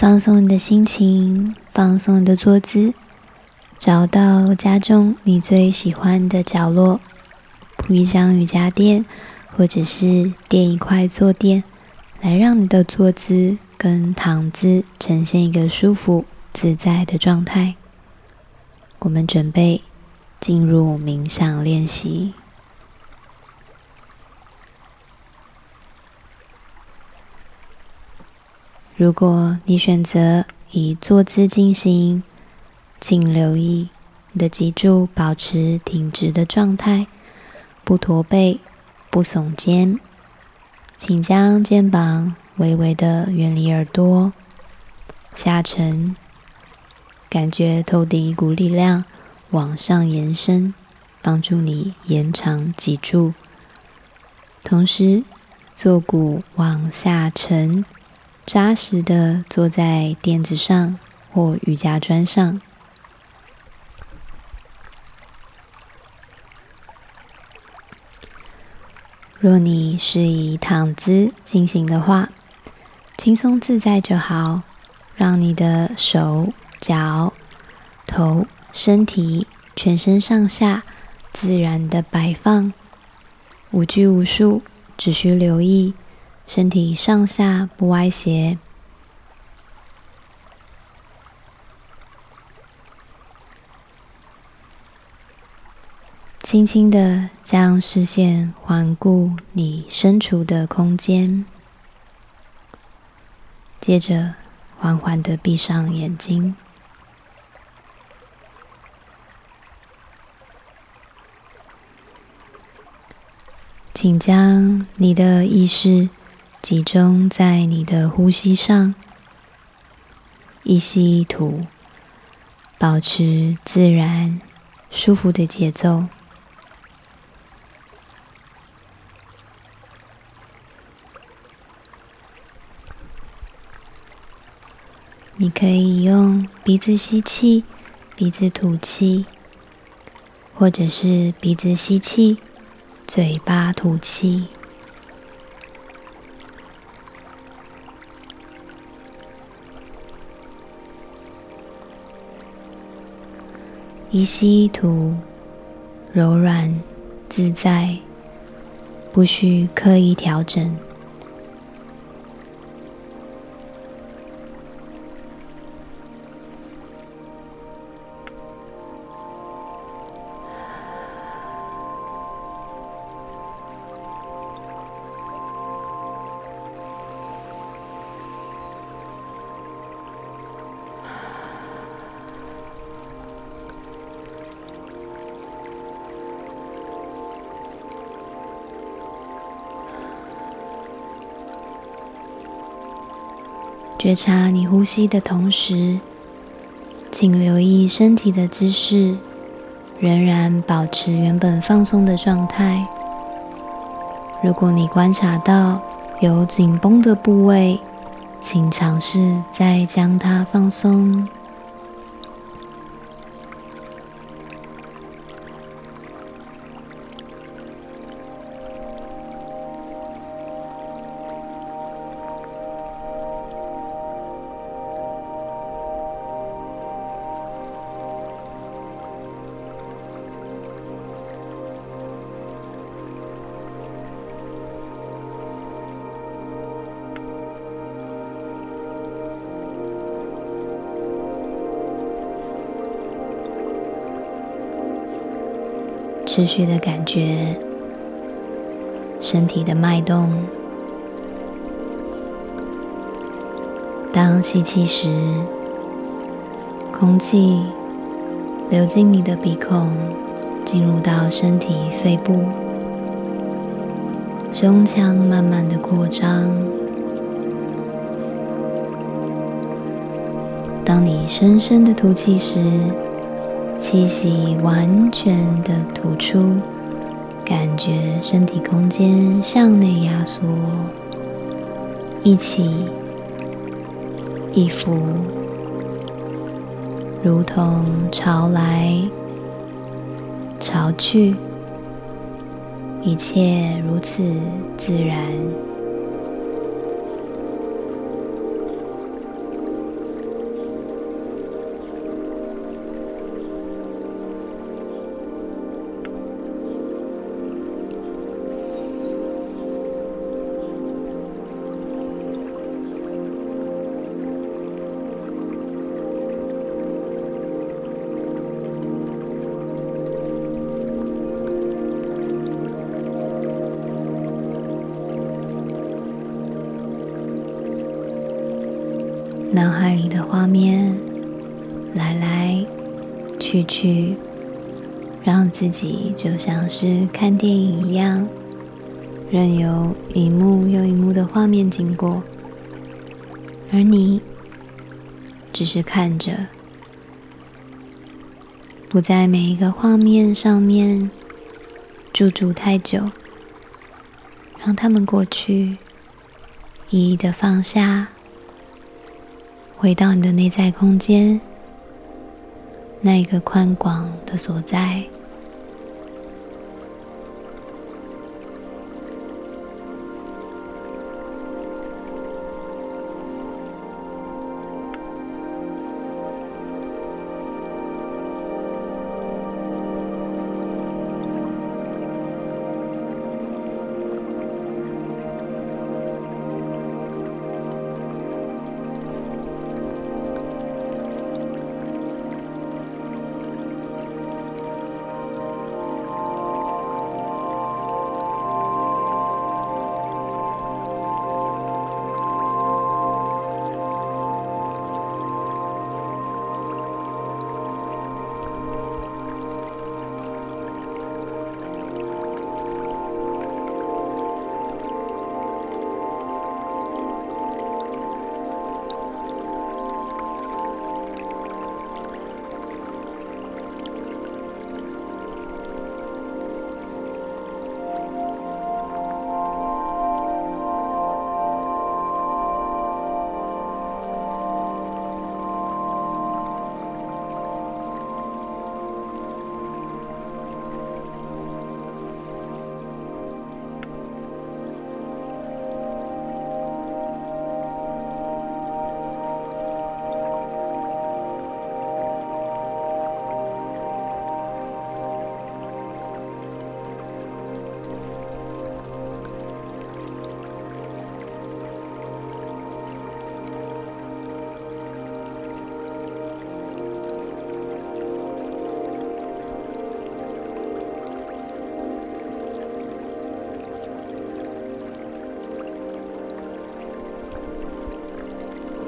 放松你的心情，放松你的坐姿，找到家中你最喜欢的角落，铺一张瑜伽垫，或者是垫一块坐垫，来让你的坐姿跟躺姿呈现一个舒服自在的状态。我们准备进入冥想练习。如果你选择以坐姿进行，请留意你的脊柱保持挺直的状态，不驼背，不耸肩。请将肩膀微微的远离耳朵，下沉，感觉头顶一股力量往上延伸，帮助你延长脊柱，同时坐骨往下沉。扎实的坐在垫子上或瑜伽砖上。若你是以躺姿进行的话，轻松自在就好。让你的手、脚、头、身体、全身上下自然的摆放，无拘无束，只需留意。身体上下不歪斜，轻轻的将视线环顾你身处的空间，接着缓缓的闭上眼睛，请将你的意识。集中在你的呼吸上，一吸一吐，保持自然、舒服的节奏。你可以用鼻子吸气，鼻子吐气，或者是鼻子吸气，嘴巴吐气。一吸一吐，柔软自在，不需刻意调整。觉察你呼吸的同时，请留意身体的姿势，仍然保持原本放松的状态。如果你观察到有紧绷的部位，请尝试再将它放松。持续的感觉身体的脉动。当吸气时，空气流进你的鼻孔，进入到身体肺部，胸腔慢慢的扩张。当你深深的吐气时，气息完全的吐出，感觉身体空间向内压缩，一起一伏，如同潮来潮去，一切如此自然。脑海里的画面来来去去，让自己就像是看电影一样，任由一幕又一幕的画面经过，而你只是看着，不在每一个画面上面驻足太久，让他们过去。一一的放下，回到你的内在空间，那一个宽广的所在。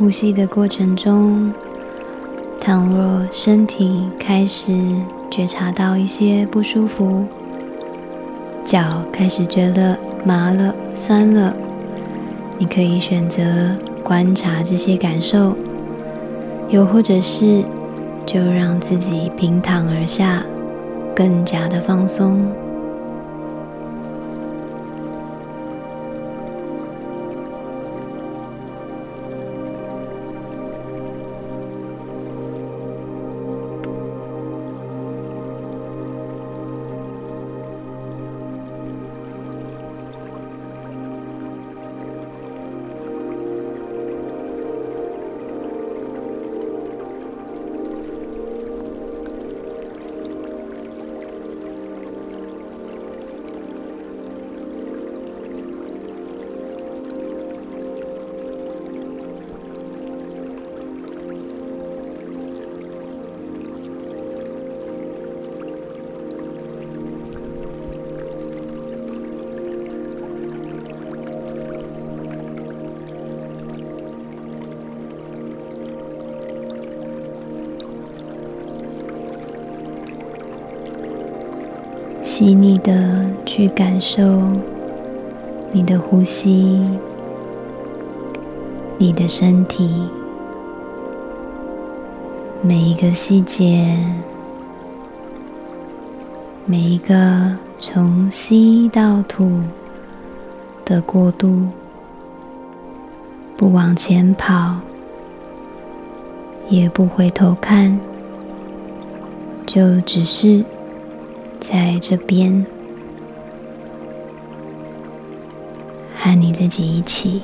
呼吸的过程中，倘若身体开始觉察到一些不舒服，脚开始觉得麻了、酸了，你可以选择观察这些感受，又或者是就让自己平躺而下，更加的放松。细腻的去感受你的呼吸，你的身体，每一个细节，每一个从吸到吐的过渡，不往前跑，也不回头看，就只是。在这边，和你自己一起。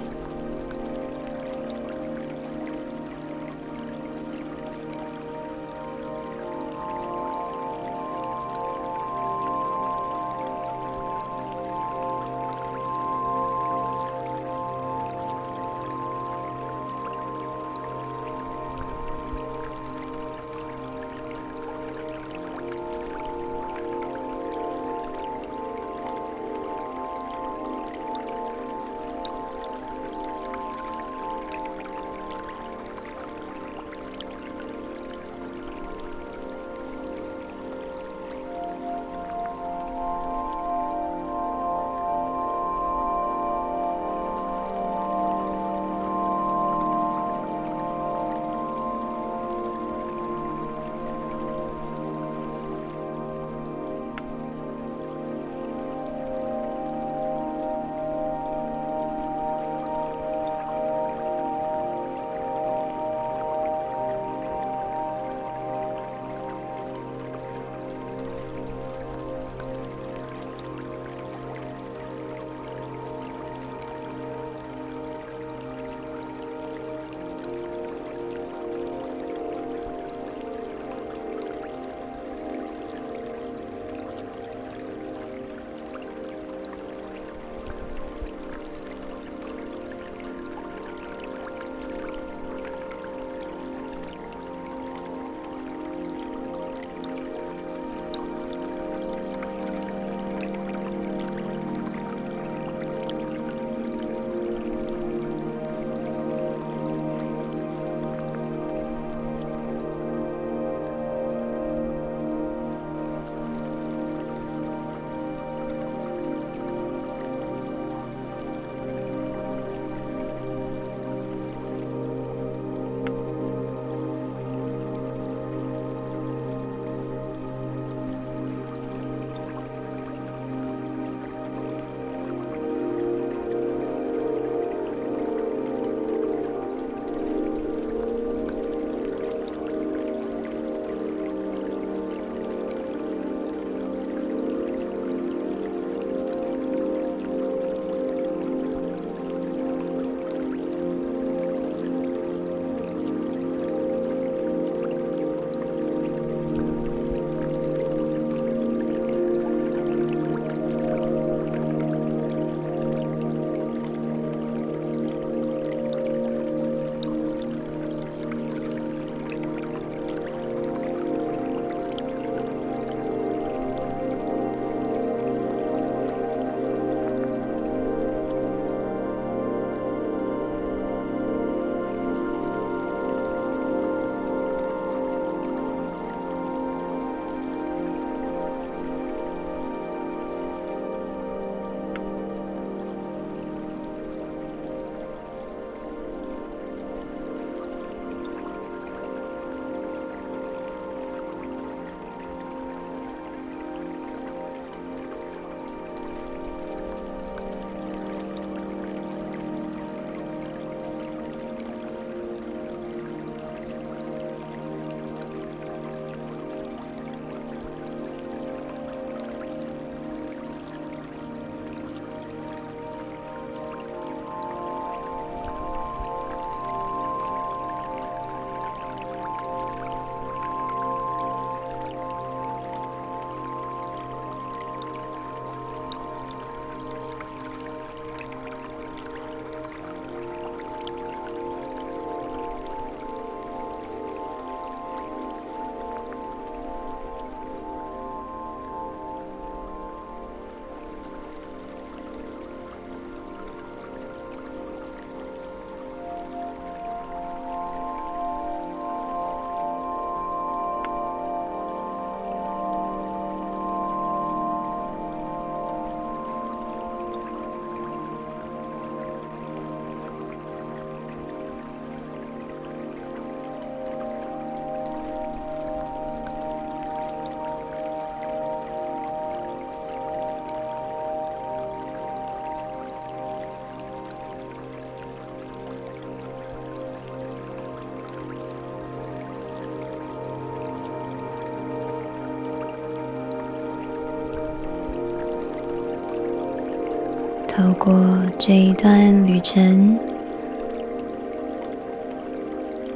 过这一段旅程，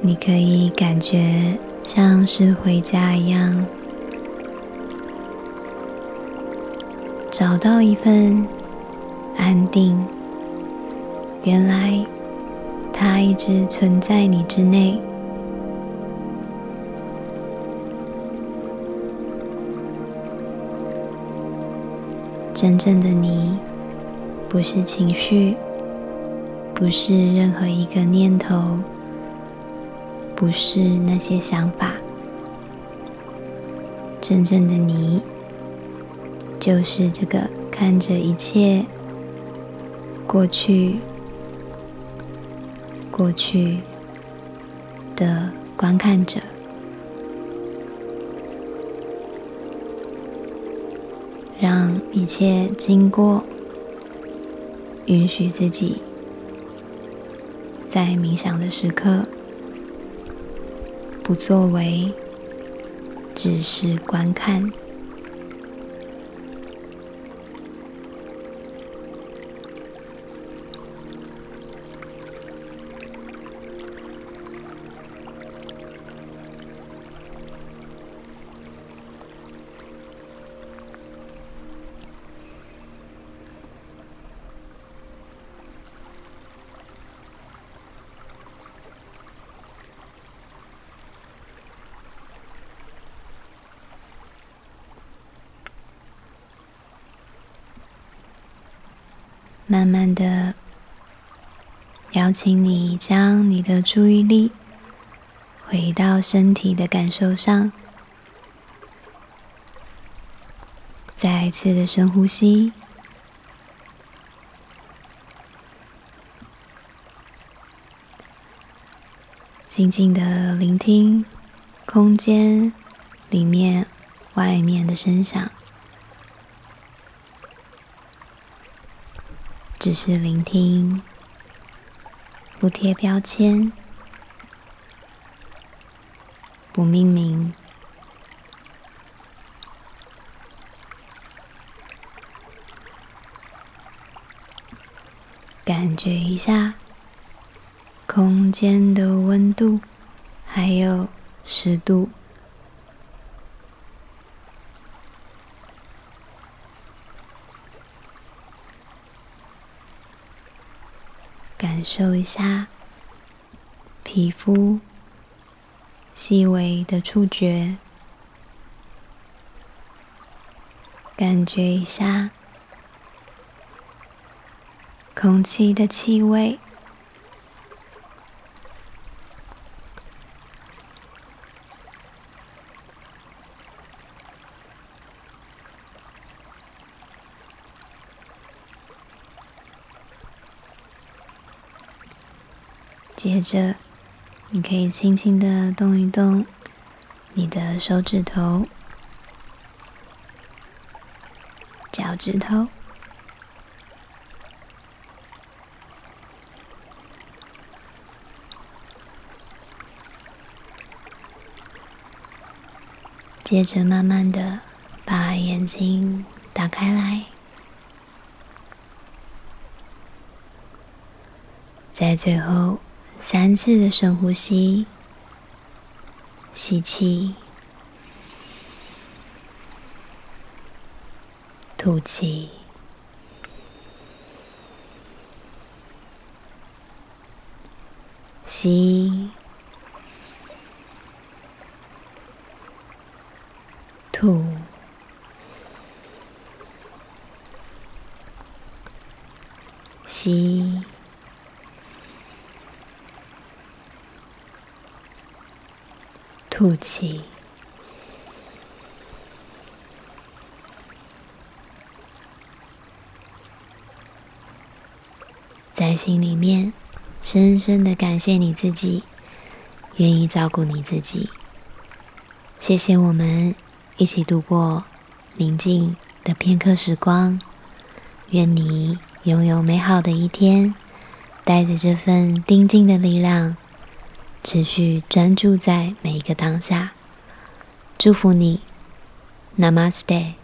你可以感觉像是回家一样，找到一份安定。原来，它一直存在你之内。真正的你，不是情绪，不是任何一个念头，不是那些想法。真正的你，就是这个看着一切过去、过去的观看者。让一切经过，允许自己在冥想的时刻不作为，只是观看。慢慢的，邀请你将你的注意力回到身体的感受上，再一次的深呼吸，静静的聆听空间里面、外面的声响。只是聆听，不贴标签，不命名，感觉一下空间的温度，还有湿度。感受一下皮肤细微的触觉，感觉一下空气的气味。接着，你可以轻轻的动一动你的手指头、脚趾头。接着，慢慢的把眼睛打开来，在最后。三次的深呼吸，吸气，吐气，吸，吐，吸。吐气，在心里面深深的感谢你自己，愿意照顾你自己。谢谢我们一起度过宁静的片刻时光。愿你拥有美好的一天，带着这份宁静的力量。持续专注在每一个当下，祝福你，Namaste。